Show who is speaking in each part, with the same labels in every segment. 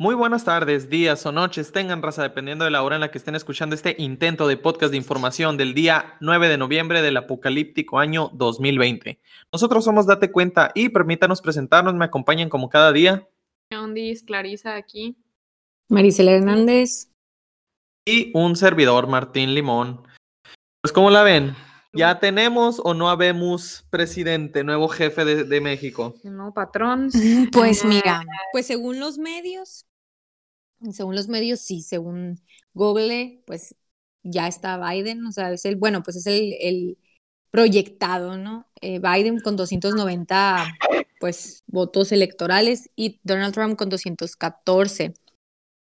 Speaker 1: Muy buenas tardes, días o noches, tengan raza, dependiendo de la hora en la que estén escuchando este intento de podcast de información del día 9 de noviembre del apocalíptico año 2020. Nosotros somos Date Cuenta y permítanos presentarnos, me acompañan como cada día.
Speaker 2: Ondis, Clarisa aquí.
Speaker 3: Marisela Hernández.
Speaker 1: Y un servidor, Martín Limón. Pues, ¿cómo la ven? ¿Ya tenemos o no habemos presidente, nuevo jefe de, de México?
Speaker 2: No, patrón.
Speaker 3: Pues mira, pues según los medios, según los medios, sí, según Google, pues ya está Biden, o sea, es el, bueno, pues es el, el proyectado, ¿no? Eh, Biden con 290, pues, votos electorales y Donald Trump con 214.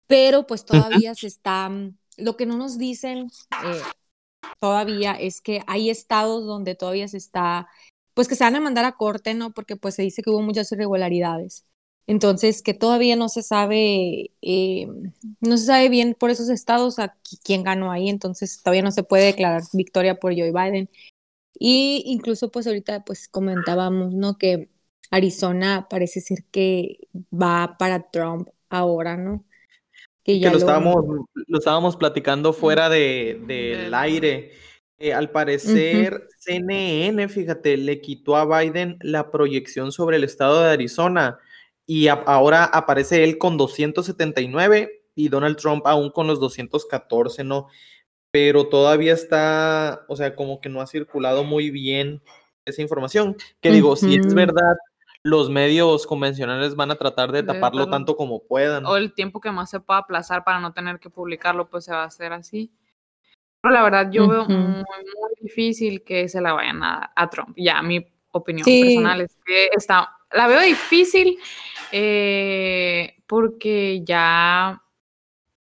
Speaker 3: Pero pues todavía se está, lo que no nos dicen eh, todavía es que hay estados donde todavía se está, pues que se van a mandar a corte, ¿no? Porque pues se dice que hubo muchas irregularidades. Entonces, que todavía no se sabe, eh, no se sabe bien por esos estados a quién ganó ahí, entonces todavía no se puede declarar victoria por Joe Biden. Y incluso, pues ahorita, pues comentábamos, ¿no? Que Arizona parece ser que va para Trump ahora, ¿no?
Speaker 1: Que, ya lo, estábamos, lo estábamos platicando fuera de, del aire. Eh, al parecer, CNN, fíjate, le quitó a Biden la proyección sobre el estado de Arizona y ahora aparece él con 279 y Donald Trump aún con los 214, ¿no? Pero todavía está, o sea, como que no ha circulado muy bien esa información. Que digo, si es verdad, los medios convencionales van a tratar de, taparlo tanto como puedan.
Speaker 2: O el tiempo que más se pueda aplazar para no tener que publicarlo, pues se va a hacer así. Pero la verdad, yo veo muy, muy difícil que se la vayan a, a Trump. Ya, mi opinión personal es que está, la veo difícil eh, porque ya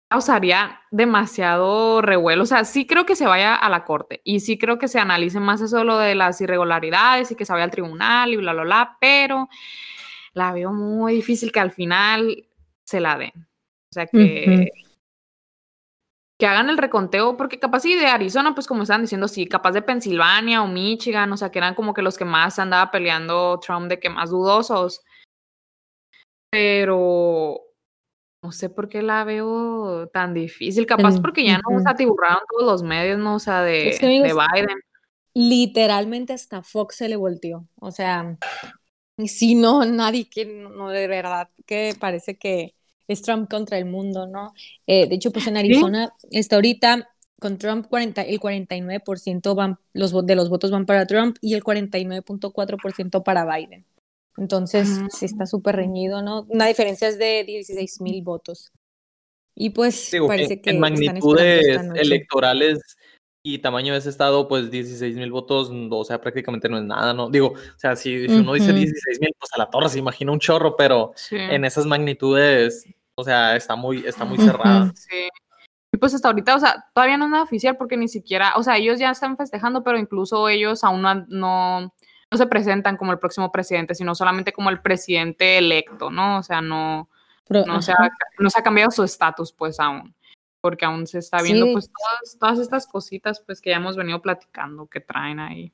Speaker 2: causaría demasiado revuelo. O sea, sí creo que se vaya a la corte y sí creo que se analice más eso lo de las irregularidades y que se vaya al tribunal y bla, bla, bla, pero la veo muy difícil que al final se la den. O sea, que, que hagan el reconteo, porque capaz sí de Arizona, pues como están diciendo, sí, capaz de Pensilvania o Michigan, o sea, que eran como que los que más andaba peleando Trump de que más dudosos. Pero no sé por qué la veo tan difícil. Capaz porque ya no se atiburraron todos los medios, ¿no? O sea, de, de Biden.
Speaker 3: Literalmente hasta Fox se le volteó. O sea, si no, nadie que, no, de verdad, que parece que es Trump contra el mundo, ¿no? Eh, de hecho, pues en Arizona está ahorita con Trump 40, el 49% van, los, de los votos van para Trump y el 49.4% para Biden. Entonces, sí está súper reñido, ¿no? Una diferencia es de 16 mil votos. Y pues parece que...
Speaker 1: En magnitudes electorales y tamaño de ese estado, pues 16 mil votos, o sea, prácticamente no es nada, ¿no? Digo, o sea, si, uno dice 16 mil, pues a la torre se imagina un chorro, pero en esas magnitudes, o sea, está muy, está muy cerrada.
Speaker 2: Sí. Y pues hasta ahorita, o sea, todavía no es nada oficial porque ni siquiera, o sea, ellos ya están festejando, pero incluso ellos aún no no se presentan como el próximo presidente, sino solamente como el presidente electo, ¿no? O sea, no, no, se ha, no se ha cambiado su estatus pues aún, porque aún se está viendo pues todas, todas estas cositas pues que ya hemos venido platicando que traen ahí.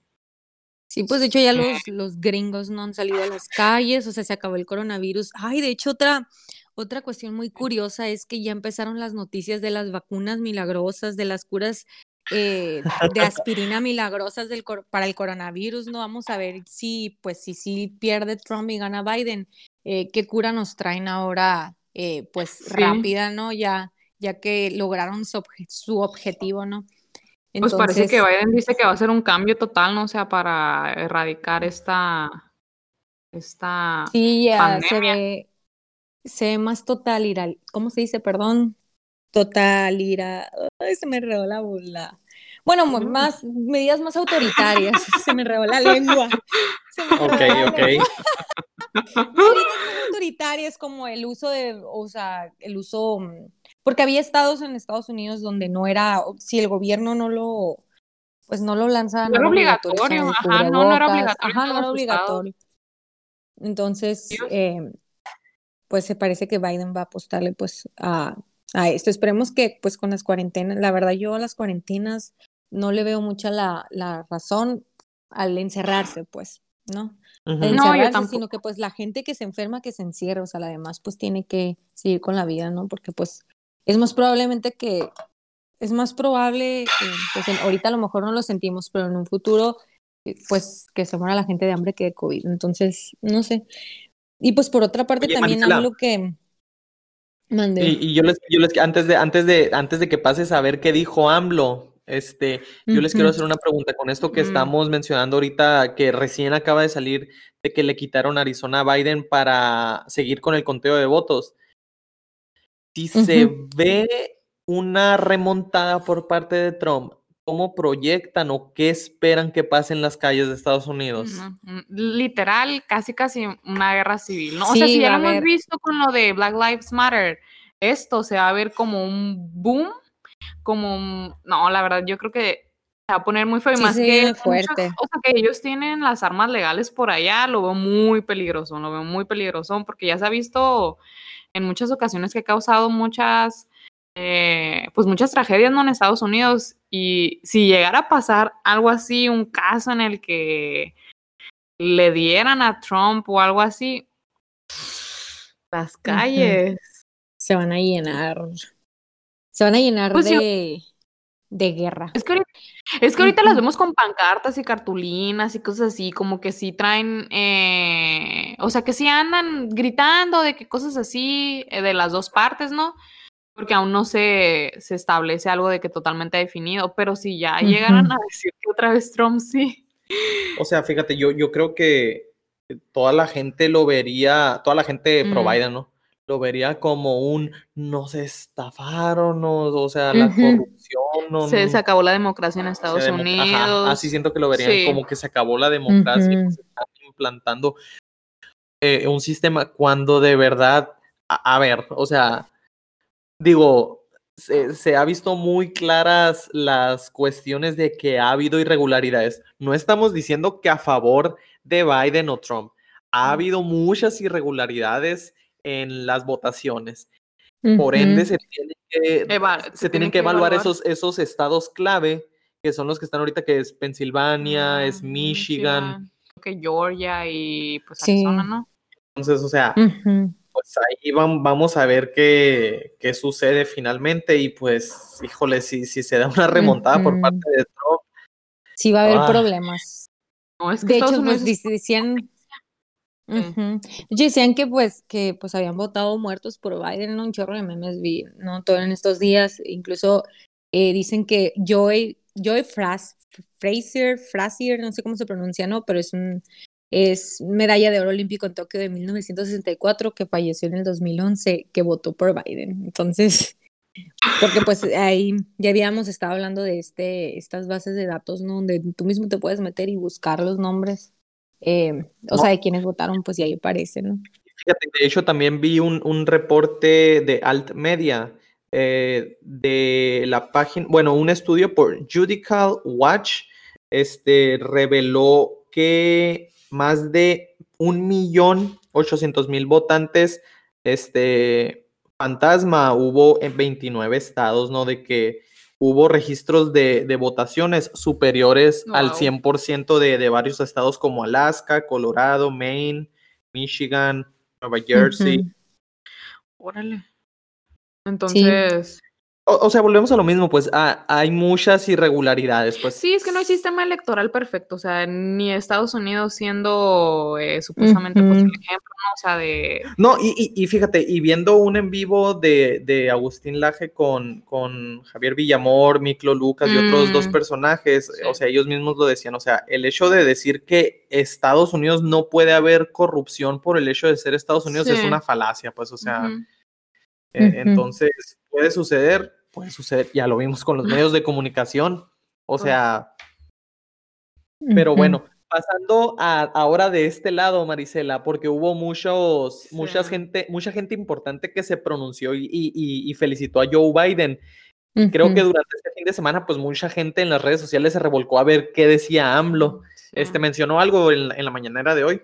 Speaker 3: Sí, pues de hecho ya los, los gringos no han salido a las calles, o sea, se acabó el coronavirus. Ay, de hecho otra, otra cuestión muy curiosa es que ya empezaron las noticias de las vacunas milagrosas, de las curas eh, de aspirina milagrosas del para el coronavirus, ¿no? Vamos a ver si, pues, si, si pierde Trump y gana Biden, eh, qué cura nos traen ahora, eh, pues, rápida, ¿no? Ya, ya que lograron su, su objetivo, ¿no?
Speaker 2: pues parece que Biden dice que va a ser un cambio total, ¿no? O sea, para erradicar esta, esta
Speaker 3: sí, ya se ve, se ve más total, ¿cómo se dice? Perdón, total, ira, ay, se me enredó la bola. Bueno, más medidas más autoritarias, se me enredó la lengua.
Speaker 1: ok, ok.
Speaker 3: medidas autoritarias como el uso de, o sea, el uso, porque había estados en Estados Unidos donde no era, si el gobierno no lo, pues no lo lanzaba.
Speaker 2: No era obligatorio, ajá, no, no era obligatorio.
Speaker 3: Ajá, no era obligatorio. Entonces, eh, pues se parece que Biden va a apostarle pues a a esto. Esperemos que pues con las cuarentenas, la verdad yo a las cuarentenas no le veo mucha la, la razón al encerrarse, pues, ¿no? No, yo tampoco. Sino que pues la gente que se enferma, que se encierra, o sea, además pues tiene que seguir con la vida, ¿no? Porque pues es más probablemente que, es más probable, pues ahorita a lo mejor no lo sentimos, pero en un futuro eh, pues que se muera la gente de hambre que de COVID. Entonces, no sé. Y pues por otra parte también hablo que
Speaker 1: Y, yo les, yo les antes de antes de antes de que pases a ver qué dijo AMLO, este, yo les quiero hacer una pregunta con esto que mm. estamos mencionando ahorita que recién acaba de salir de que le quitaron Arizona a Biden para seguir con el conteo de votos. Si se ve una remontada por parte de Trump, cómo proyectan o qué esperan que pase en las calles de Estados Unidos.
Speaker 2: Mm, literal, casi casi una guerra civil, ¿no? o sea, si ya lo hemos visto con lo de Black Lives Matter, esto se va a ver como un boom, como no, la verdad, yo creo que se va a poner muy feo más que fuerte. o sea, que ellos tienen las armas legales por allá, lo veo muy peligroso, lo veo muy peligroso porque ya se ha visto en muchas ocasiones que ha causado muchas eh, pues muchas tragedias ¿no? en Estados Unidos y si llegara a pasar algo así, un caso en el que le dieran a Trump o algo así, las calles
Speaker 3: se van a llenar, se van a llenar pues de, de guerra.
Speaker 2: Es que, ahorita, es que ahorita las vemos con pancartas y cartulinas y cosas así, como que sí traen, eh, o sea, que sí andan gritando de que cosas así eh, de las dos partes, ¿no? Porque aún no se, se, establece algo de que totalmente definido, pero si ya llegaran a decir que otra vez Trump sí.
Speaker 1: O sea, fíjate, yo, yo creo que toda la gente lo vería, toda la gente pro Biden, ¿no? Lo vería como un nos estafaron, o sea, la corrupción.
Speaker 2: No, se, se, acabó la democracia en Estados Unidos.
Speaker 1: así siento que lo verían como que se acabó la democracia, y se está implantando eh, un sistema cuando de verdad, a ver, o sea, digo, se, ha visto muy claras las cuestiones de que ha habido irregularidades. No estamos diciendo que a favor de Biden o Trump. Ha habido muchas irregularidades en las votaciones. Por ende, se, que, se, tienen que, evaluar, Esos, esos estados clave, que son los que están ahorita, que es Pensilvania, es Michigan.
Speaker 2: Que Georgia y pues Arizona, ¿no?
Speaker 1: Entonces, o sea, pues ahí vamos a ver qué, qué, sucede finalmente y pues, híjole, si, si se da una remontada por parte de Trump.
Speaker 3: Sí va a haber ah. problemas. de hecho, pues decían... decían que pues que pues habían votado muertos por Biden, un chorro de memes vi, ¿no? Todo en estos días, incluso eh, dicen que Joy, Joy Fraser, Fraser, no sé cómo se pronuncia, ¿no? Pero es un es medalla de oro olímpico en Tokio de 1964, que falleció en el 2011, que votó por Biden. Entonces, porque pues ahí ya habíamos estado hablando de este, estas bases de datos, ¿no? Donde tú mismo te puedes meter y buscar los nombres, eh, o sea, de quienes votaron, pues y ahí aparecen, ¿no?
Speaker 1: Fíjate, de hecho también vi un, un reporte de Alt Media eh, de la página, bueno, un estudio por Judical Watch, este, reveló que más de un millón ochocientos mil votantes, este, fantasma, hubo en 29 estados, ¿no? De que hubo registros de, votaciones superiores al 100% de, de varios estados como Alaska, Colorado, Maine, Michigan, Nueva Jersey.
Speaker 2: Órale. Entonces,
Speaker 1: o, sea, volvemos a lo mismo, pues ah, hay muchas irregularidades, pues.
Speaker 2: Sí, es que no hay sistema electoral perfecto, o sea, ni Estados Unidos siendo eh, supuestamente pues, ejemplo, ¿no? O sea, de...
Speaker 1: No, y, y, fíjate, y viendo un en vivo de, de Agustín Laje con, con, Javier Villamor, Miklo Lucas y otros dos mm, personajes, o sea, ellos mismos lo decían, o sea, el hecho de decir que Estados Unidos no puede haber corrupción por el hecho de ser Estados Unidos es una falacia, pues, o sea... Eh, entonces, puede suceder, puede suceder, ya lo vimos con los medios de comunicación, o sea, pero bueno, pasando a, ahora de este lado, Marisela, porque hubo muchos, mucha gente, mucha gente importante que se pronunció y, felicitó a Joe Biden. Creo que durante este fin de semana, pues mucha gente en las redes sociales se revolcó a ver qué decía AMLO. Este mencionó algo en, en la mañanera de hoy.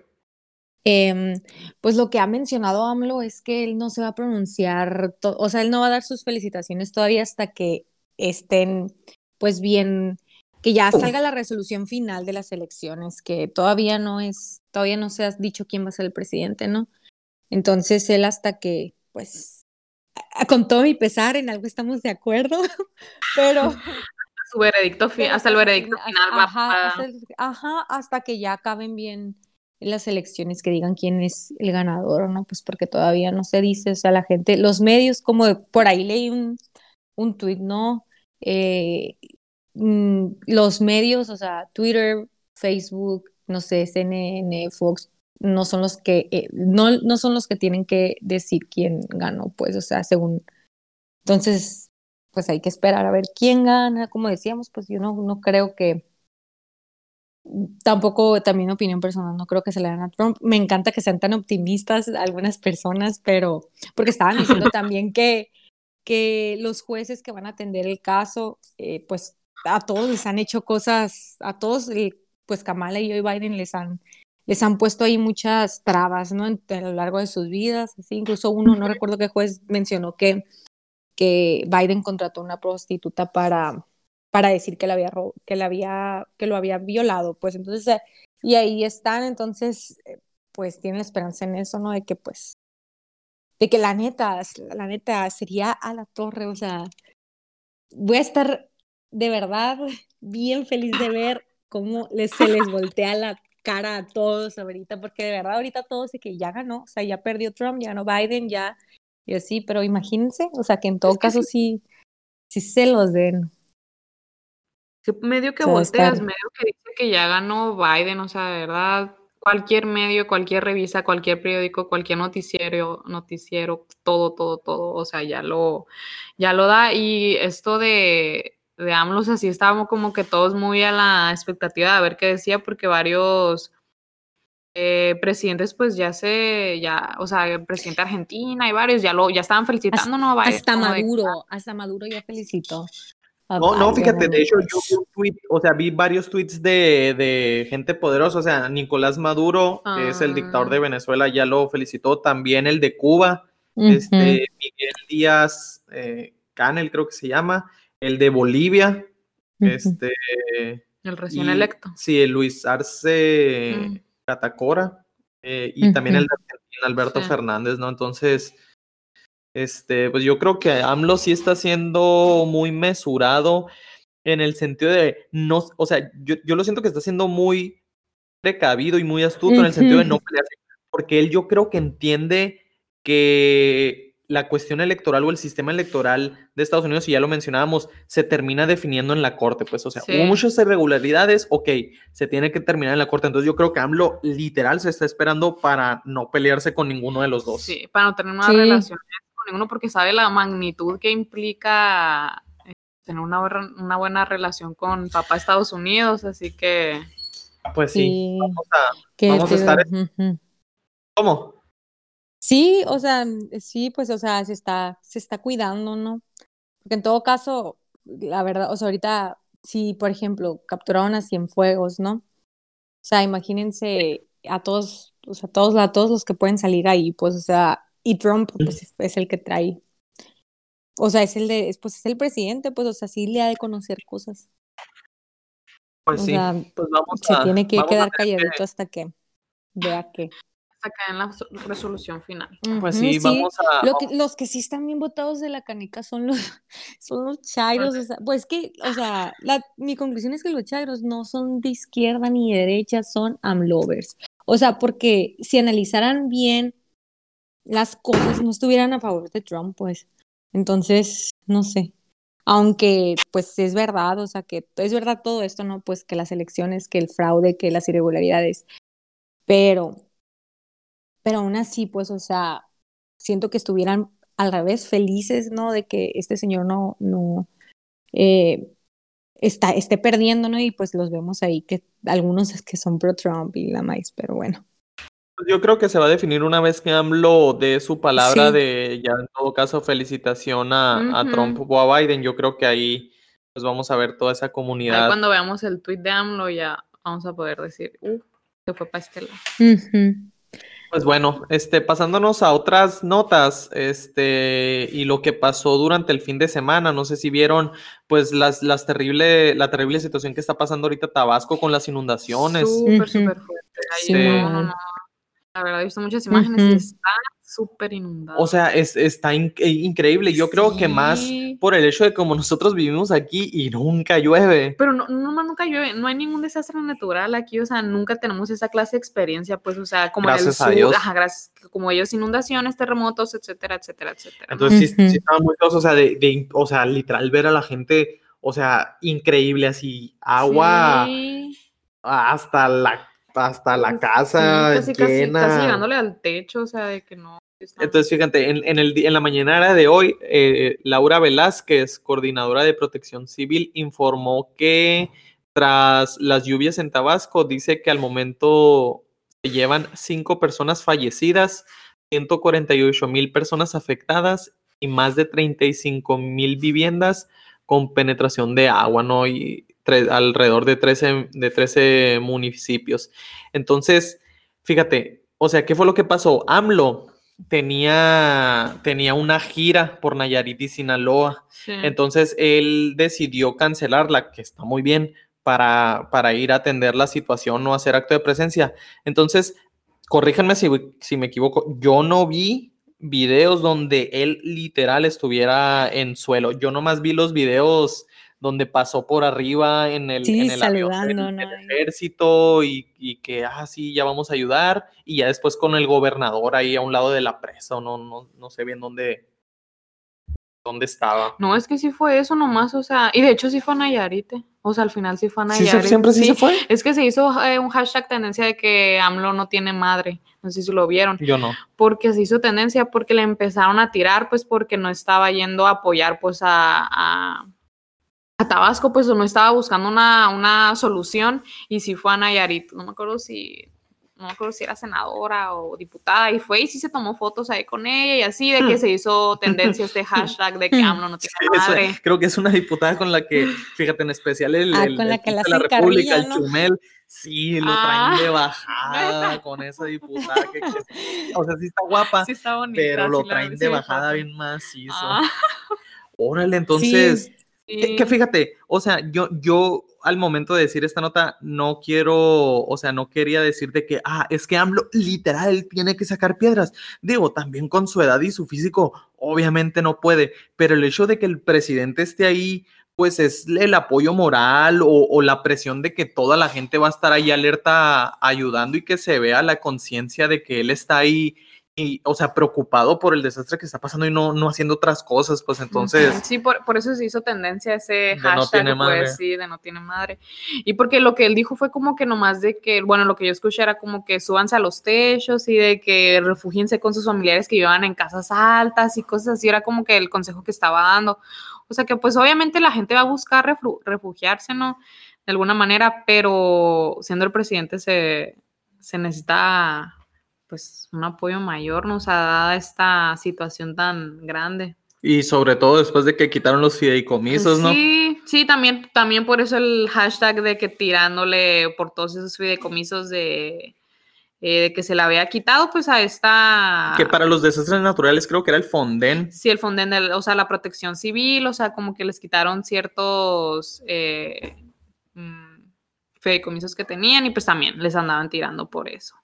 Speaker 3: Em, pues lo que ha mencionado AMLO es que él no se va a pronunciar, o sea, él no va a dar sus felicitaciones todavía hasta que estén pues bien que ya salga la resolución final de las elecciones, que todavía no es, todavía no se ha dicho quién va a ser el presidente, ¿no? Entonces él hasta que, pues, con todo mi pesar, en algo estamos de acuerdo, pero...
Speaker 2: Su veredicto, hasta el veredicto final va
Speaker 3: ajá, hasta, ajá, hasta que ya acaben bien las elecciones, que digan quién es el ganador no, pues porque todavía no se dice, o sea, la gente, los medios, como por ahí leí un, un tuit, ¿no? Eh, mm, los medios, o sea, Twitter, Facebook, no sé, CNN, Fox, no son los que, eh, no, no son los que tienen que decir quién ganó, pues, o sea, según. Entonces, pues hay que esperar a ver quién gana, como decíamos, pues yo no, no creo que. Tampoco, también opinión personal, no creo que se le den a Trump. Me encanta que sean tan optimistas algunas personas, pero porque estaban diciendo también que, que los jueces que van a atender el caso, eh, pues a todos les han hecho cosas, a todos, eh, pues Kamala y Joe Biden les han les han puesto ahí muchas trabas, ¿no? a lo largo de sus vidas, así, incluso uno, no recuerdo qué juez mencionó que, que Biden contrató una prostituta para, para decir que, la había, que, la había, que lo había violado, pues entonces, eh, y ahí están, entonces, eh, pues tienen esperanza en eso, ¿no? De que pues, de que la neta, la neta sería a la torre, o sea, voy a estar de verdad bien feliz de ver cómo les, se les voltea la cara a todos ahorita, porque de verdad ahorita todos de que ya ganó, o sea, ya perdió Trump, ya no Biden, ya, y así, pero imagínense, o sea, que en todo caso sí, sí se los den.
Speaker 2: Medio que volteas, medio que dice que ya ganó Biden, o sea, de verdad, cualquier medio, cualquier revista, cualquier periódico, cualquier noticiero, noticiero, todo, todo, todo, o sea, ya lo, ya lo da. Y esto de, de AMLO, así estábamos como que todos muy a la expectativa de ver qué decía, porque varios eh, presidentes, pues ya se, ya, o sea, el presidente de Argentina y varios ya lo, ya estaban felicitando, ¿no?
Speaker 3: hasta Maduro, hasta Maduro ya felicitó.
Speaker 1: No, no, fíjate, de hecho yo vi un tweet, o sea, vi varios tweets de, de gente poderosa, o sea, Nicolás Maduro, que es el dictador ah. de Venezuela, ya lo felicitó, también el de Cuba, este, Miguel Díaz eh, Canel creo que se llama, el de Bolivia, este...
Speaker 2: El recién electo.
Speaker 1: Sí, el Luis Arce mm. Catacora, eh, y también el de Argentina, Alberto Fernández, ¿no? Entonces, este, pues yo creo que AMLO sí está siendo muy mesurado en el sentido de no, o sea, yo, yo lo siento que está siendo muy precavido y muy astuto en el sentido de no pelearse, porque él yo creo que entiende que la cuestión electoral o el sistema electoral de Estados Unidos, y ya lo mencionábamos, se termina definiendo en la corte, pues, o sea, hubo muchas irregularidades, ok, se tiene que terminar en la corte, entonces yo creo que AMLO literal se está esperando para no pelearse con ninguno de los dos.
Speaker 2: Sí, para no tener una relación con ninguno, porque sabe la magnitud que implica eh, tener una, una buena relación con papá Estados Unidos, así que...
Speaker 1: Pues sí, vamos a, vamos a estar... ¿Cómo?
Speaker 3: Sí, o sea, sí, pues, o sea, se está, se está cuidando, ¿no? Porque en todo caso, la verdad, o sea, ahorita, si, por ejemplo, capturaron a Cienfuegos, ¿no? O sea, imagínense a todos, o sea, todos, a todos los que pueden salir ahí, pues, o sea, y Trump, pues, es el que trae. O sea, es el de, pues, es el presidente, pues, o sea, sí le ha de conocer cosas.
Speaker 1: Pues sí, pues vamos
Speaker 3: se tiene que quedar calladito hasta que vea que
Speaker 2: acá en la resolución final.
Speaker 1: Pues sí, vamos a...
Speaker 3: los que sí están bien votados de la canica son los, son los chairos, o sea, pues que, o sea, la, mi conclusión es que los chairos no son de izquierda ni de derecha, son amlovers. O sea, porque si analizaran bien las cosas, no estuvieran a favor de Trump, pues. Entonces, no sé. Aunque, pues es verdad, o sea, que es verdad todo esto, ¿no? Pues que las elecciones, que el fraude, que las irregularidades. Pero pero aún así, pues, o sea, siento que estuvieran al revés felices, ¿no? De que este señor no, no, eh, está, esté perdiendo, ¿no? Y pues los vemos ahí, que algunos es que son pro Trump y la más, pero bueno.
Speaker 1: Pues yo creo que se va a definir una vez que AMLO dé su palabra de, ya en todo caso, felicitación a, Trump o a Biden. Yo creo que ahí pues vamos a ver toda esa comunidad.
Speaker 2: cuando veamos el tweet de AMLO ya vamos a poder decir, uh, que fue para este
Speaker 1: Pues bueno, este, pasándonos a otras notas, este, y lo que pasó durante el fin de semana, no sé si vieron, pues las, las terrible, la terrible situación que está pasando ahorita Tabasco con las inundaciones.
Speaker 2: Súper, súper fuerte. Sí, la verdad, he visto muchas imágenes y está súper inundado.
Speaker 1: O sea, es, está eh, increíble. Yo creo que más por el hecho de como nosotros vivimos aquí y nunca llueve.
Speaker 2: Pero no, no, nunca llueve. No hay ningún desastre natural aquí. O sea, nunca tenemos esa clase de experiencia. Pues, o sea, como
Speaker 1: gracias el sur,
Speaker 2: Ajá, gracias, como ellos, inundaciones, terremotos, etcétera, etcétera, etcétera.
Speaker 1: Entonces, sí, sí, estaba muy close, o sea, de, o sea, literal ver a la gente, o sea, increíble, así, agua hasta la hasta la casa
Speaker 2: casi,
Speaker 1: llena.
Speaker 2: Casi, llegándole al techo, o sea, de que no.
Speaker 1: Entonces, fíjate, en, en, el, en la mañana de hoy, eh, Laura Velázquez, coordinadora de protección civil, informó que tras las lluvias en Tabasco, dice que al momento se llevan cinco personas fallecidas, 148 mil personas afectadas y más de 35 mil viviendas con penetración de agua, ¿no? Y alrededor de 13, de 13 municipios. Entonces, fíjate, o sea, ¿qué fue lo que pasó? AMLO tenía, tenía una gira por Nayarit y Sinaloa. Entonces, él decidió cancelarla, que está muy bien, para, para ir a atender la situación o hacer acto de presencia. Entonces, corríjanme si, si me equivoco, yo no vi videos donde él literal estuviera en suelo. Yo nomás vi los videos donde pasó por arriba en el, en el, ejército y, que, ah, sí, ya vamos a ayudar, y ya después con el gobernador ahí a un lado de la presa, no, no, no sé bien dónde, dónde estaba.
Speaker 2: No, es que sí fue eso nomás, o sea, y de hecho sí fue a Nayarite, o sea, al final sí fue a Nayarite.
Speaker 1: ¿Sí, siempre sí, se fue.
Speaker 2: Es que se hizo eh, un hashtag tendencia de que AMLO no tiene madre, no sé si lo vieron.
Speaker 1: Yo no.
Speaker 2: Porque se hizo tendencia porque le empezaron a tirar, pues porque no estaba yendo a apoyar, pues a a Tabasco, pues no estaba buscando una, una solución y si fue a Nayarit, no me acuerdo si, no me acuerdo si era senadora o diputada y fue y sí se tomó fotos ahí con ella y así de que se hizo tendencia este hashtag de que AMLO no tiene madre.
Speaker 1: creo que es una diputada con la que, fíjate, en especial el, ah, con la, que la, la República, el Chumel, sí, lo traen de ah. bajada con esa diputada que, o sea, sí está guapa,
Speaker 2: sí está bonita,
Speaker 1: pero lo traen de bajada bien macizo. Ah. Órale, entonces... Que, fíjate, o sea, yo, yo al momento de decir esta nota no quiero, o sea, no quería decir de que, ah, es que AMLO literal tiene que sacar piedras. Digo, también con su edad y su físico, obviamente no puede, pero el hecho de que el presidente esté ahí, pues es el apoyo moral o, o la presión de que toda la gente va a estar ahí alerta ayudando y que se vea la conciencia de que él está ahí o sea, preocupado por el desastre que está pasando y no, no haciendo otras cosas, pues entonces...
Speaker 2: Sí, por, por eso se hizo tendencia ese hashtag, no pues sí, de no tiene madre. Y porque lo que él dijo fue como que nomás de que, bueno, lo que yo escuché era como que súbanse a los techos y de que refugíense con sus familiares que vivan en casas altas y cosas así, era como que el consejo que estaba dando. O sea que pues obviamente la gente va a buscar refugiarse, ¿no? De alguna manera, pero siendo el presidente se, se necesita pues un apoyo mayor nos ha dado esta situación tan grande.
Speaker 1: Y sobre todo después de que quitaron los fideicomisos, ¿no?
Speaker 2: Sí, sí, también, también por eso el hashtag de que tirándole por todos esos fideicomisos de, eh, de que se la había quitado, pues a esta...
Speaker 1: Que para los desastres naturales creo que era el Fonden.
Speaker 2: Sí, el Fonden, o sea, la protección civil, o sea, como que les quitaron ciertos eh, mm, fideicomisos que tenían y pues también les andaban tirando por eso.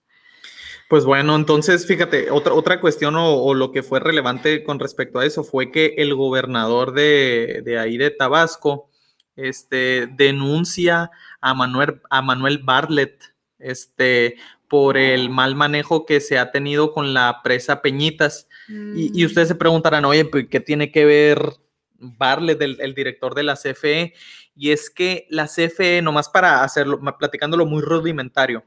Speaker 1: Pues bueno, entonces fíjate, otra, otra cuestión o, lo que fue relevante con respecto a eso fue que el gobernador de, de ahí de Tabasco este, denuncia a Manuel, a Manuel Bartlett este, por el mal manejo que se ha tenido con la presa Peñitas. Y, mm. ustedes se preguntarán, oye, pues, ¿qué tiene que ver Bartlett, el, el, director de la CFE? Y es que la CFE, nomás para hacerlo, platicándolo muy rudimentario,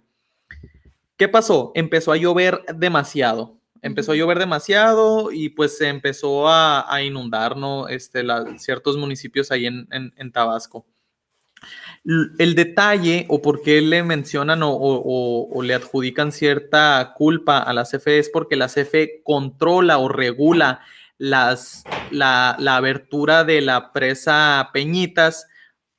Speaker 1: ¿Qué pasó? Empezó a llover demasiado. Empezó a llover demasiado y pues se empezó a, inundar, ¿no? Este, ciertos municipios ahí en, Tabasco. El detalle o por qué le mencionan o, le adjudican cierta culpa a la CFE es porque la CFE controla o regula las, la, la abertura de la presa Peñitas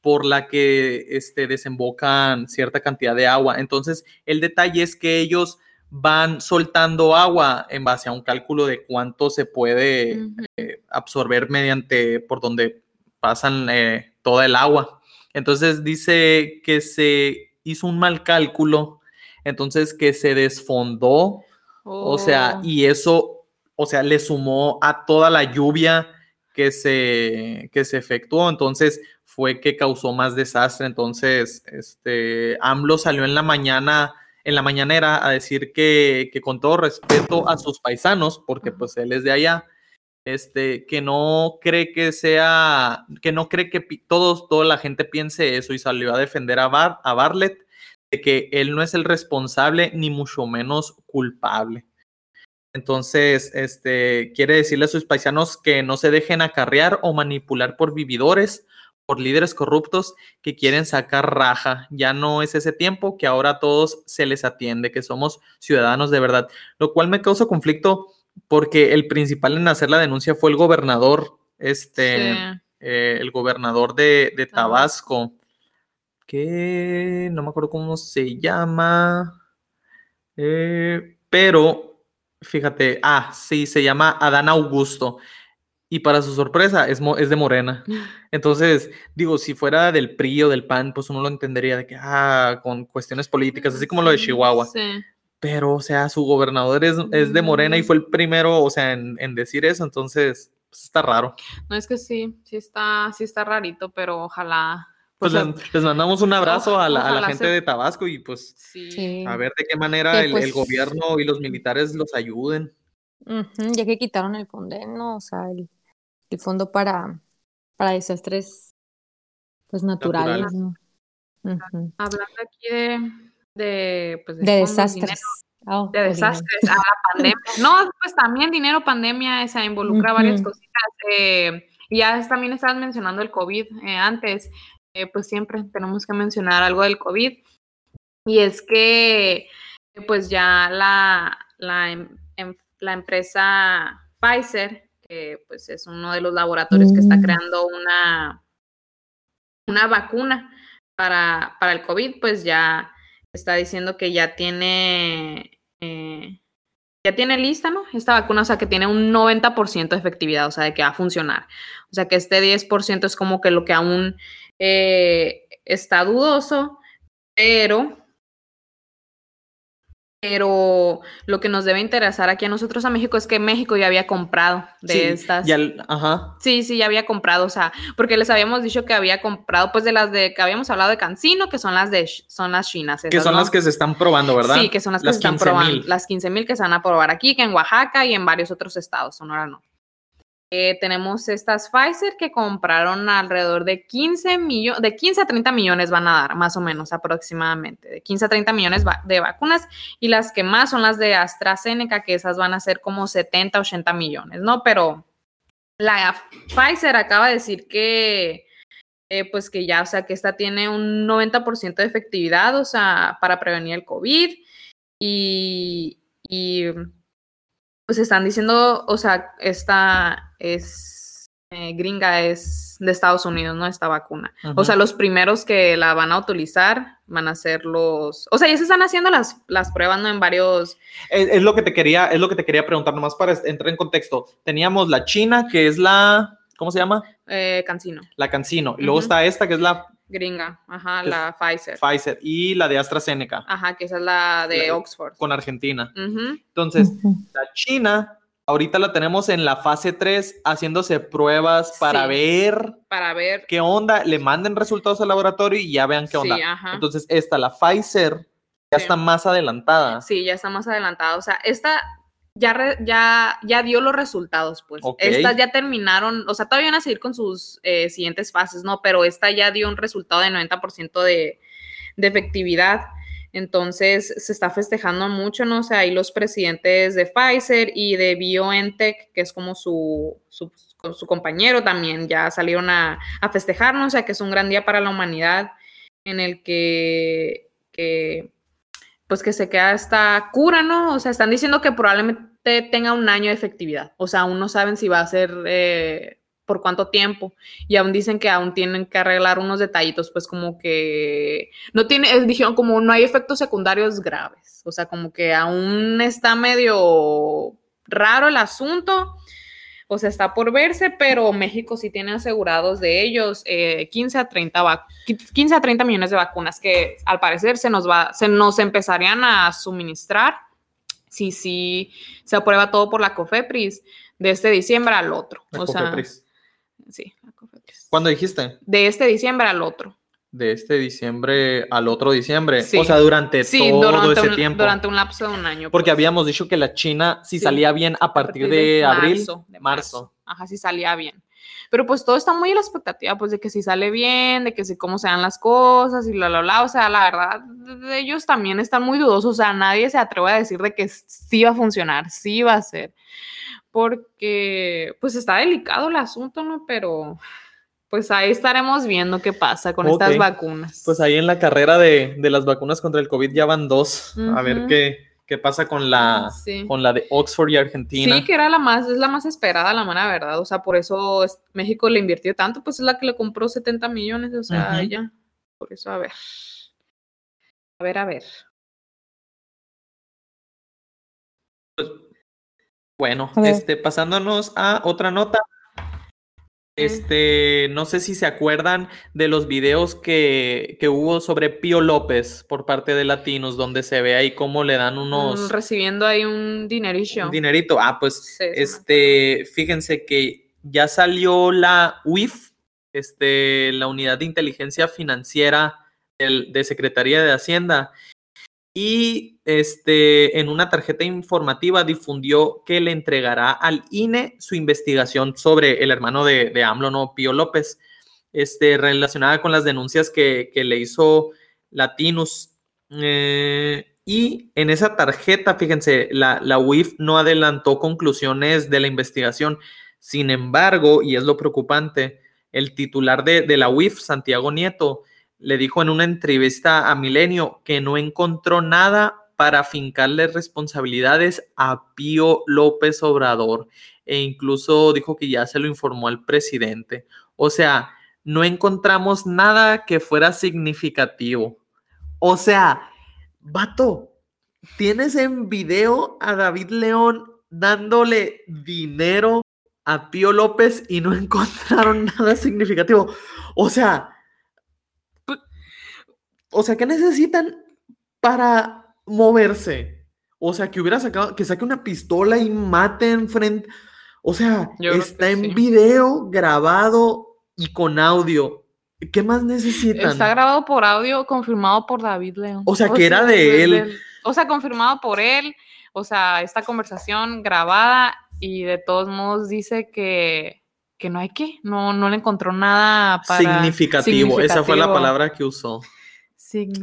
Speaker 1: por la que este, desembocan cierta cantidad de agua. Entonces, el detalle es que ellos van soltando agua en base a un cálculo de cuánto se puede eh, absorber mediante por donde pasan eh, toda el agua. Entonces dice que se hizo un mal cálculo, entonces que se desfondó, o sea, oh. y eso, o sea, le sumó a toda la lluvia que se, que se efectuó, entonces fue que causó más desastre. Entonces, este, AMLO salió en la mañana en la mañanera a decir que, con todo respeto a sus paisanos, porque pues él es de allá, este, que no cree que sea, que no cree que todos, toda la gente piense eso y salió a defender a, Bar, a Bartlett de que él no es el responsable ni mucho menos culpable. Entonces, este, quiere decirle a sus paisanos que no se dejen acarrear o manipular por vividores por líderes corruptos que quieren sacar raja. Ya no es ese tiempo que ahora a todos se les atiende, que somos ciudadanos de verdad. Lo cual me causa conflicto porque el principal en hacer la denuncia fue el gobernador, este, eh, el gobernador de, Tabasco, que no me acuerdo cómo se llama, eh, pero fíjate, ah, sí, se llama Adán Augusto y para su sorpresa es, es de Morena. Entonces, digo, si fuera del PRI o del PAN, pues uno lo entendería de que, ah, con cuestiones políticas, así como lo de Chihuahua. Sí. Pero, o sea, su gobernador es, es de Morena y fue el primero, o sea, en, en decir eso, entonces, pues está raro.
Speaker 2: No, es que sí, sí está, sí está rarito, pero ojalá.
Speaker 1: Pues, les, mandamos un abrazo a la, a la gente de Tabasco y pues sí. a ver de qué manera el, el, pues gobierno y los militares los ayuden.
Speaker 3: ya que quitaron el condeno, o sea, el, el fondo para, para desastres pues naturales.
Speaker 2: Hablando aquí de, de, pues,
Speaker 3: de, desastres.
Speaker 2: Oh, de desastres, a la pandemia. No, pues también dinero pandemia, esa involucra varias cositas. Eh, y ya también estabas mencionando el COVID eh, antes, eh, pues siempre tenemos que mencionar algo del COVID. Y es que, pues ya la, la, em, em, la empresa Pfizer que pues es uno de los laboratorios que está mm. creando una, una vacuna para, para el COVID, pues ya está diciendo que ya tiene, eh, ya tiene lista, ¿no? Esta vacuna, o sea, que tiene un 90% de efectividad, o sea, de que va a funcionar. O sea, que este 10% es como que lo que aún eh, está dudoso, pero pero lo que nos debe interesar aquí a nosotros a México es que México ya había comprado de estas.
Speaker 1: ajá.
Speaker 2: Sí, sí, ya había comprado, o sea, porque les habíamos dicho que había comprado, pues de las de que habíamos hablado de Cancino, que son las de son las chinas.
Speaker 1: que son las que se están probando, ¿verdad?
Speaker 2: Sí, que son las, que se están probando. Las 15 mil que se van a probar aquí, que en Oaxaca y en varios otros estados, Sonora no. Eh, tenemos estas Pfizer que compraron alrededor de 15 millones, de 15 a 30 millones van a dar, más o menos aproximadamente, de 15 a 30 millones de vacunas y las que más son las de AstraZeneca, que esas van a ser como 70, 80 millones, ¿no? Pero la Pfizer acaba de decir que, eh, pues que ya, o sea, que esta tiene un 90% de efectividad, o sea, para prevenir el COVID y, y pues están diciendo, o sea, esta es eh, gringa, es de Estados Unidos, ¿no? Esta vacuna. O sea, los primeros que la van a utilizar van a ser los, o sea, ya se están haciendo las, las pruebas, ¿no? En varios.
Speaker 1: Es, lo que te quería, es lo que te quería preguntar, nomás para entrar en contexto. Teníamos la China, que es la, ¿cómo se llama?
Speaker 2: Eh, Cancino.
Speaker 1: La Cancino. Y luego está esta, que es la
Speaker 2: Gringa, ajá, la Pfizer.
Speaker 1: Pfizer y la de AstraZeneca.
Speaker 2: Ajá, que esa es la de Oxford.
Speaker 1: Con Argentina. Entonces, la China, ahorita la tenemos en la fase 3 haciéndose pruebas para ver.
Speaker 2: Para ver.
Speaker 1: ¿Qué onda? Le manden resultados al laboratorio y ya vean qué onda. ajá. Entonces, esta, la Pfizer, ya está más adelantada.
Speaker 2: Sí, ya está más adelantada. O sea, esta ya, ya, ya dio los resultados, pues. Estas ya terminaron, o sea, todavía van a seguir con sus eh, siguientes fases, ¿no? Pero esta ya dio un resultado de 90% de, de efectividad. Entonces se está festejando mucho, ¿no? O sea, hay los presidentes de Pfizer y de BioNTech, que es como su, su, su compañero, también ya salieron a, a festejar, ¿no? O sea, que es un gran día para la humanidad en el que, que pues que se queda esta cura, ¿no? O sea, están diciendo que probablemente tenga un año de efectividad. O sea, aún no saben si va a ser, eh, por cuánto tiempo. Y aún dicen que aún tienen que arreglar unos detallitos, pues como que no tiene, eh, dijeron como no hay efectos secundarios graves. O sea, como que aún está medio raro el asunto. O sea, está por verse, pero México sí tiene asegurados de ellos 15, eh, a 30 15 a 30 millones de vacunas que al parecer se nos, va, se nos empezarían a suministrar si sí se aprueba todo por la COFEPRIS de este diciembre al otro. o sea, Sí, la
Speaker 1: ¿Cuándo dijiste?
Speaker 2: De este diciembre al otro.
Speaker 1: De este diciembre al otro diciembre. O sea, durante todo ese tiempo.
Speaker 2: Durante un lapso de un año.
Speaker 1: Porque pues. habíamos dicho que la China, si salía bien a partir, de, abril, marzo,
Speaker 2: Ajá, si salía bien. Pero pues todo está muy en la expectativa, pues de que si sale bien, de que si cómo sean las cosas y bla, bla, bla. O sea, la verdad, ellos también están muy dudosos. O sea, nadie se atreve a decir de que sí va a funcionar, sí va a ser porque pues está delicado el asunto, ¿no? Pero pues ahí estaremos viendo qué pasa con estas vacunas.
Speaker 1: Pues ahí en la carrera de, las vacunas contra el COVID ya van dos. A ver qué, qué pasa con la, con la de Oxford y Argentina.
Speaker 2: Sí, que era la más, es la más esperada, la mala verdad. O sea, por eso México le invirtió tanto, pues es la que le compró 70 millones, o sea, ya. Por eso, a ver. A ver, a ver.
Speaker 1: Pues, bueno, este, pasándonos a otra nota. Este, no sé si se acuerdan de los videos que, que, hubo sobre Pío López por parte de Latinos, donde se ve ahí cómo le dan unos.
Speaker 2: Mm, recibiendo ahí un dinerito.
Speaker 1: Un dinerito. Ah, pues, este, fíjense que ya salió la UIF, este, la Unidad de Inteligencia Financiera de Secretaría de Hacienda, y este, en una tarjeta informativa difundió que le entregará al INE su investigación sobre el hermano de, de AMLO, ¿no? Pío López, este, relacionada con las denuncias que, le hizo Latinus. Eh, y en esa tarjeta, fíjense, la, la UIF no adelantó conclusiones de la investigación. Sin embargo, y es lo preocupante, el titular de, de la UIF, Santiago Nieto, le dijo en una entrevista a Milenio que no encontró nada para fincarle responsabilidades a Pío López Obrador e incluso dijo que ya se lo informó al presidente. O sea, no encontramos nada que fuera significativo. O sea, vato, tienes en video a David León dándole dinero a Pío López y no encontraron nada significativo. O sea, o sea, ¿qué necesitan para moverse? O sea, que hubiera sacado, que saque una pistola y mate enfrente. O sea, está en video, grabado y con audio. ¿Qué más necesitan?
Speaker 2: Está grabado por audio, confirmado por David León.
Speaker 1: O sea, que era de él.
Speaker 2: o sea, confirmado por él. O sea, esta conversación grabada y de todos modos dice que, que no hay que, no, no le encontró nada
Speaker 1: para significativo. Esa fue la palabra que usó.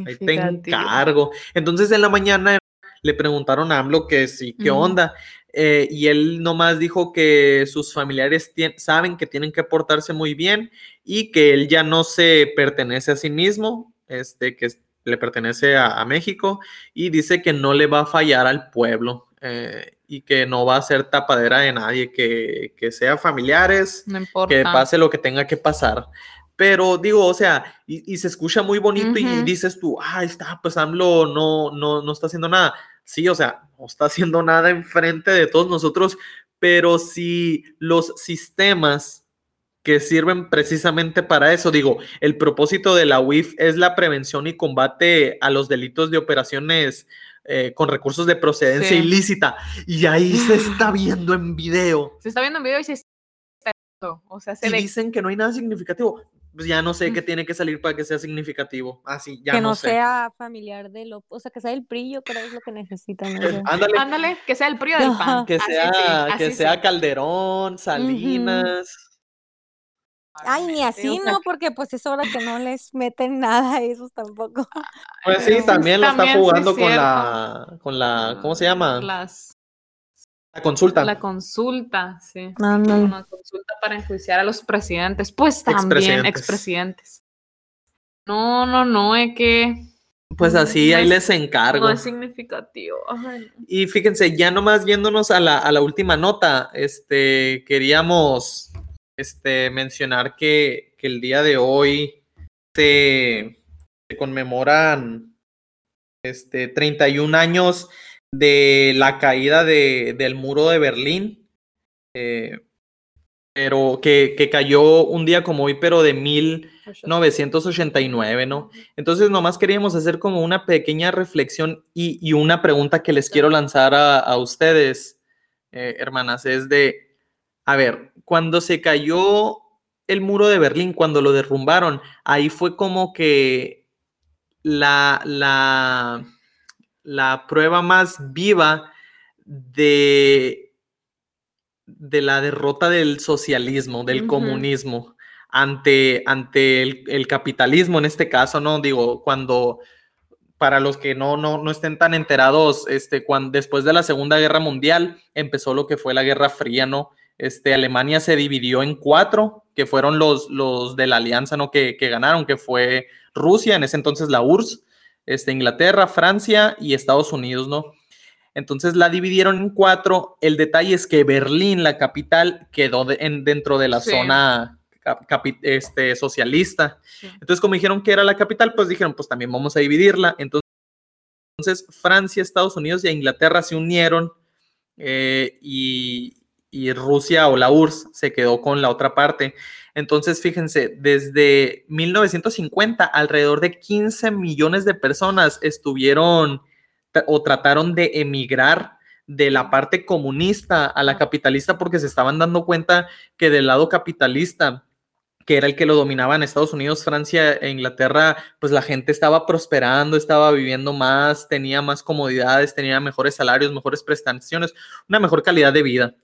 Speaker 1: Ahí te encargo. Entonces en la mañana le preguntaron a AMLO que sí, qué onda. Eh, y él nomás dijo que sus familiares saben que tienen que portarse muy bien y que él ya no se pertenece a sí mismo, este, que le pertenece a, México y dice que no le va a fallar al pueblo eh, y que no va a ser tapadera de nadie, que, que sea familiares, que pase lo que tenga que pasar. Pero digo, o sea, y, se escucha muy bonito y dices tú, ah, está, pues AMLO no, no, no está haciendo nada. Sí, o sea, no está haciendo nada enfrente de todos nosotros, pero si los sistemas que sirven precisamente para eso, digo, el propósito de la UIF es la prevención y combate a los delitos de operaciones eh, con recursos de procedencia ilícita. Y ahí se está viendo en video.
Speaker 2: Se está viendo en video y se está o sea, se
Speaker 1: y dicen que no hay nada significativo pues ya no sé qué tiene que salir para que sea significativo. Así, ya
Speaker 3: que
Speaker 1: no,
Speaker 3: sea familiar de lo, o sea, que sea el PRI, pero es lo que necesitan.
Speaker 2: ándale. ándale, que sea el PRI del PAN.
Speaker 1: Que sea, que sea Calderón, Salinas.
Speaker 3: Ay, ni así, ¿no? Porque pues es hora que no les meten nada a esos tampoco.
Speaker 1: Pues sí, también lo está jugando con la, con la, ¿cómo se llama?
Speaker 2: Las
Speaker 1: la consulta.
Speaker 2: La consulta, sí. Una consulta para enjuiciar a los presidentes. Pues también, expresidentes. No, no, no, es que.
Speaker 1: Pues así, ahí les encargo.
Speaker 2: No es significativo.
Speaker 1: Y fíjense, ya nomás yéndonos a la, a la última nota, este, queríamos este, mencionar que, el día de hoy se, conmemoran este, 31 años de la caída de, del muro de Berlín. Eh, pero que, que, cayó un día como hoy, pero de 1989, ¿no? Entonces, nomás queríamos hacer como una pequeña reflexión y, y una pregunta que les quiero lanzar a, a ustedes, eh, hermanas, es de, a ver, cuando se cayó el muro de Berlín, cuando lo derrumbaron, ahí fue como que la, la, la prueba más viva de de la derrota del socialismo, del comunismo ante, ante el, capitalismo en este caso, ¿no? Digo, cuando, para los que no, no, no estén tan enterados, este, cuando, después de la Segunda Guerra Mundial empezó lo que fue la Guerra Fría, ¿no? Este, Alemania se dividió en cuatro, que fueron los, los de la alianza, ¿no? Que, que ganaron, que fue Rusia, en ese entonces la URSS, este, Inglaterra, Francia y Estados Unidos, ¿no? Entonces la dividieron en cuatro. El detalle es que Berlín, la capital, quedó dentro de la zona este, socialista. Entonces, como dijeron que era la capital, pues dijeron, pues también vamos a dividirla. Entonces, Francia, Estados Unidos y Inglaterra se unieron eh, y, y Rusia o la URSS se quedó con la otra parte. Entonces, fíjense, desde 1950, alrededor de 15 millones de personas estuvieron o trataron de emigrar de la parte comunista a la capitalista porque se estaban dando cuenta que del lado capitalista que era el que lo dominaba en Estados Unidos, Francia e Inglaterra, pues la gente estaba prosperando, estaba viviendo más, tenía más comodidades, tenía mejores salarios, mejores prestaciones, una mejor calidad de vida.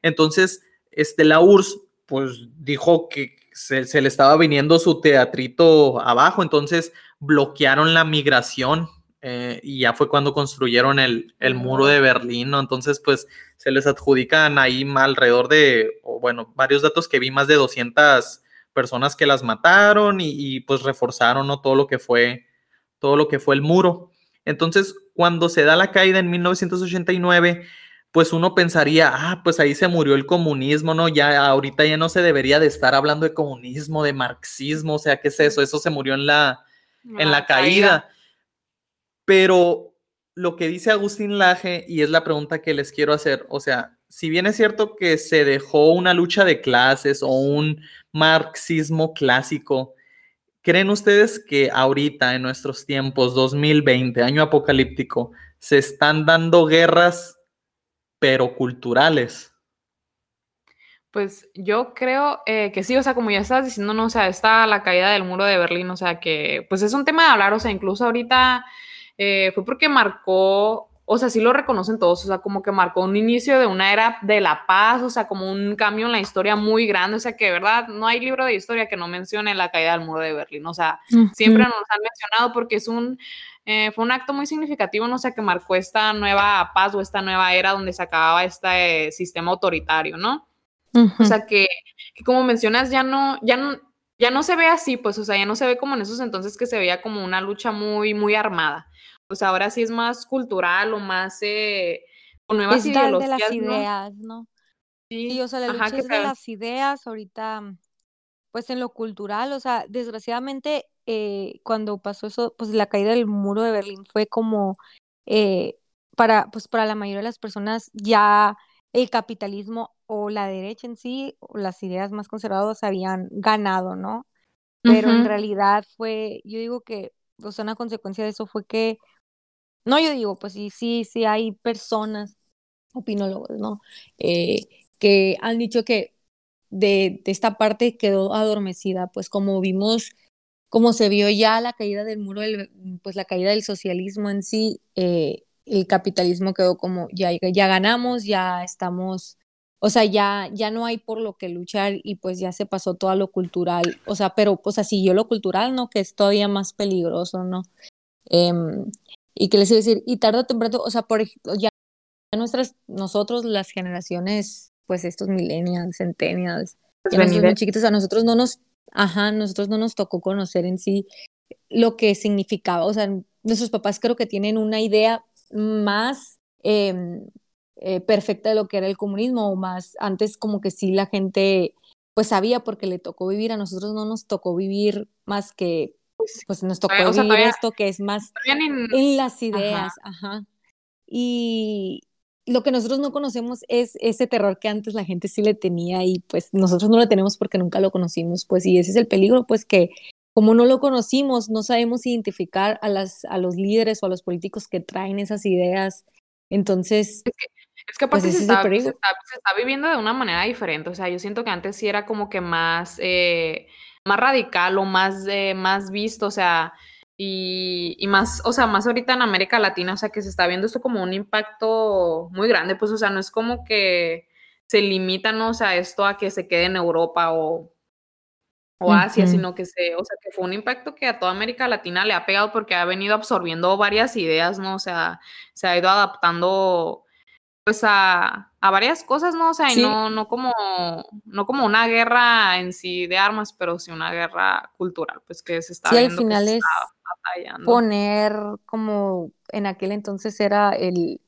Speaker 1: Entonces, este, la URSS, pues dijo que se, le estaba viniendo su teatrito abajo, entonces bloquearon la migración eh, y ya fue cuando construyeron el, muro de Berlín. Entonces, pues se les adjudican ahí alrededor de, bueno, varios datos que vi, más de 200 personas que las mataron y, pues reforzaron, ¿no? Todo lo que fue, todo lo que fue el muro. Entonces, cuando se da la caída en 1989, pues uno pensaría, ah, pues ahí se murió el comunismo, ¿no? Ya ahorita ya no se debería de estar hablando de comunismo, de marxismo, o sea, ¿qué es eso? Eso se murió en la, en la caída. Pero lo que dice Agustín Laje, y es la pregunta que les quiero hacer, o sea, si bien es cierto que se dejó una lucha de clases o un marxismo clásico, ¿creen ustedes que ahorita, en nuestros tiempos, 2020, año apocalíptico, se están dando guerras, pero culturales?
Speaker 2: Pues yo creo eh, que sí, o sea, como ya estás diciendo, no, o sea, está la caída del muro de Berlín, o sea, que pues es un tema de hablar, o sea, incluso ahorita eh, fue porque marcó, o sea, sí lo reconocen todos, o sea, como que marcó un inicio de una era de la paz, o sea, como un cambio en la historia muy grande, o sea, que de verdad no hay libro de historia que no mencione la caída del muro de Berlín, o sea, siempre nos han mencionado porque es un, eh, fue un acto muy significativo, no sé, que marcó esta nueva paz o esta nueva era donde se acababa este sistema autoritario, ¿no? O sea, que, que, como mencionas, ya no, ya no, ya no se ve así, pues, o sea, ya no se ve como en esos entonces que se veía como una lucha muy, muy armada pues ahora sí es más cultural o más eh,
Speaker 3: con nuevas ideologías. de las ideas, ¿no? Sí, o sea, la lucha es de las ideas ahorita, pues en lo cultural, o sea, desgraciadamente eh, cuando pasó eso, pues la caída del muro de Berlín fue como eh, para, pues para la mayoría de las personas ya el capitalismo o la derecha en sí, o las ideas más conservadoras habían ganado, ¿no? Pero en realidad fue, yo digo que, o sea, una consecuencia de eso fue que no, yo digo, pues sí, sí, sí hay personas, opinólogos, ¿no? Eh, que han dicho que de, de, esta parte quedó adormecida, pues como vimos, como se vio ya la caída del muro, pues la caída del socialismo en sí, eh, el capitalismo quedó como, ya, ya ganamos, ya estamos, o sea, ya, ya no hay por lo que luchar y pues ya se pasó todo a lo cultural, o sea, pero pues así yo lo cultural, ¿no? Que es todavía más peligroso, ¿no? Eh, y que les iba a decir, y tarde o temprano, o sea, por ejemplo, ya nuestras, nosotros, las generaciones, pues estos millennials, centennials, que no muy chiquitos, a nosotros no nos, ajá, nosotros no nos tocó conocer en sí lo que significaba, o sea, nuestros papás creo que tienen una idea más em, eh, perfecta de lo que era el comunismo, o más, antes como que sí la gente pues sabía porque le tocó vivir, a nosotros no nos tocó vivir más que, pues, pues nos tocó vivir esto que es más en, las ideas, ajá. Y lo que nosotros no conocemos es ese terror que antes la gente sí le tenía y pues nosotros no lo tenemos porque nunca lo conocimos, pues y ese es el peligro, pues que como no lo conocimos, no sabemos identificar a, las, a los líderes o a los políticos que traen esas ideas. Entonces,
Speaker 2: es que aparte pues se, está, se, está, viviendo de una manera diferente. O sea, yo siento que antes sí era como que más, eh, más radical o más, eh, más visto, o sea, y, y, más, o sea, más ahorita en América Latina, o sea, que se está viendo esto como un impacto muy grande, pues, o sea, no es como que se limita, ¿no? O sea, esto a que se quede en Europa o, o Asia, sino que se, o sea, que fue un impacto que a toda América Latina le ha pegado porque ha venido absorbiendo varias ideas, ¿no? O sea, se ha ido adaptando pues a, a varias cosas, ¿no? O sea, y no, no como, no como una guerra en sí de armas, pero sí una guerra cultural, pues que se está
Speaker 3: sí, al final es poner como en aquel entonces era el,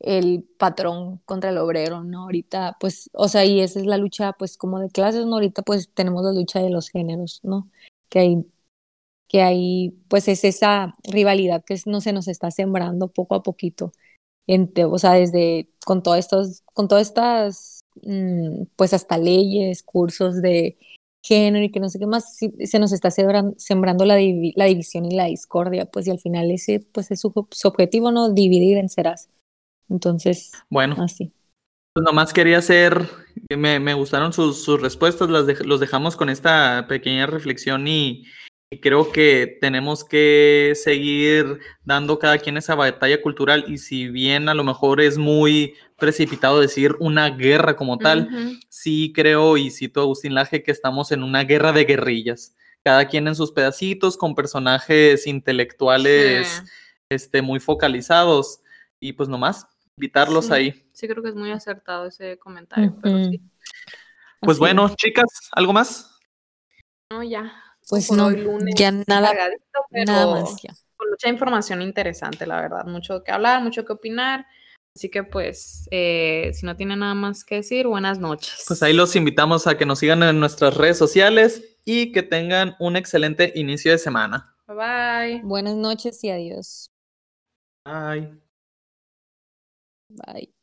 Speaker 3: el patrón contra el obrero, ¿no? Ahorita, pues, o sea, y esa es la lucha, pues, como de clases, ¿no? Ahorita, pues, tenemos la lucha de los géneros, ¿no? Que hay, que hay, pues, es esa rivalidad que no se nos está sembrando poco a poquito o sea, desde con todos estos, con todas estas, mm, pues hasta leyes, cursos de género y que no sé qué más, se nos está sembrando la, la, división y la discordia, pues y al final ese pues es su, objetivo, ¿no? Dividir y vencerás. Entonces,
Speaker 1: bueno, así. Pues nomás quería hacer, me, me gustaron sus, sus respuestas, las los dejamos con esta pequeña reflexión y, creo que tenemos que seguir dando cada quien esa batalla cultural y si bien a lo mejor es muy precipitado decir una guerra como tal, sí creo y cito a Agustín Laje que estamos en una guerra de guerrillas, cada quien en sus pedacitos con personajes intelectuales este, muy focalizados. Y pues nomás invitarlos ahí.
Speaker 2: Sí, creo que es muy acertado ese comentario, pero sí.
Speaker 1: Pues bueno, chicas, ¿algo más?
Speaker 2: No, ya
Speaker 3: pues no, ya nada, nada más ya.
Speaker 2: Con mucha información interesante, la verdad, mucho que hablar, mucho que opinar. Así que pues, eh, si no tiene nada más que decir, buenas noches.
Speaker 1: Pues ahí los invitamos a que nos sigan en nuestras redes sociales y que tengan un excelente inicio de semana.
Speaker 2: Bye bye.
Speaker 3: Buenas noches y adiós.
Speaker 1: Bye.
Speaker 3: Bye.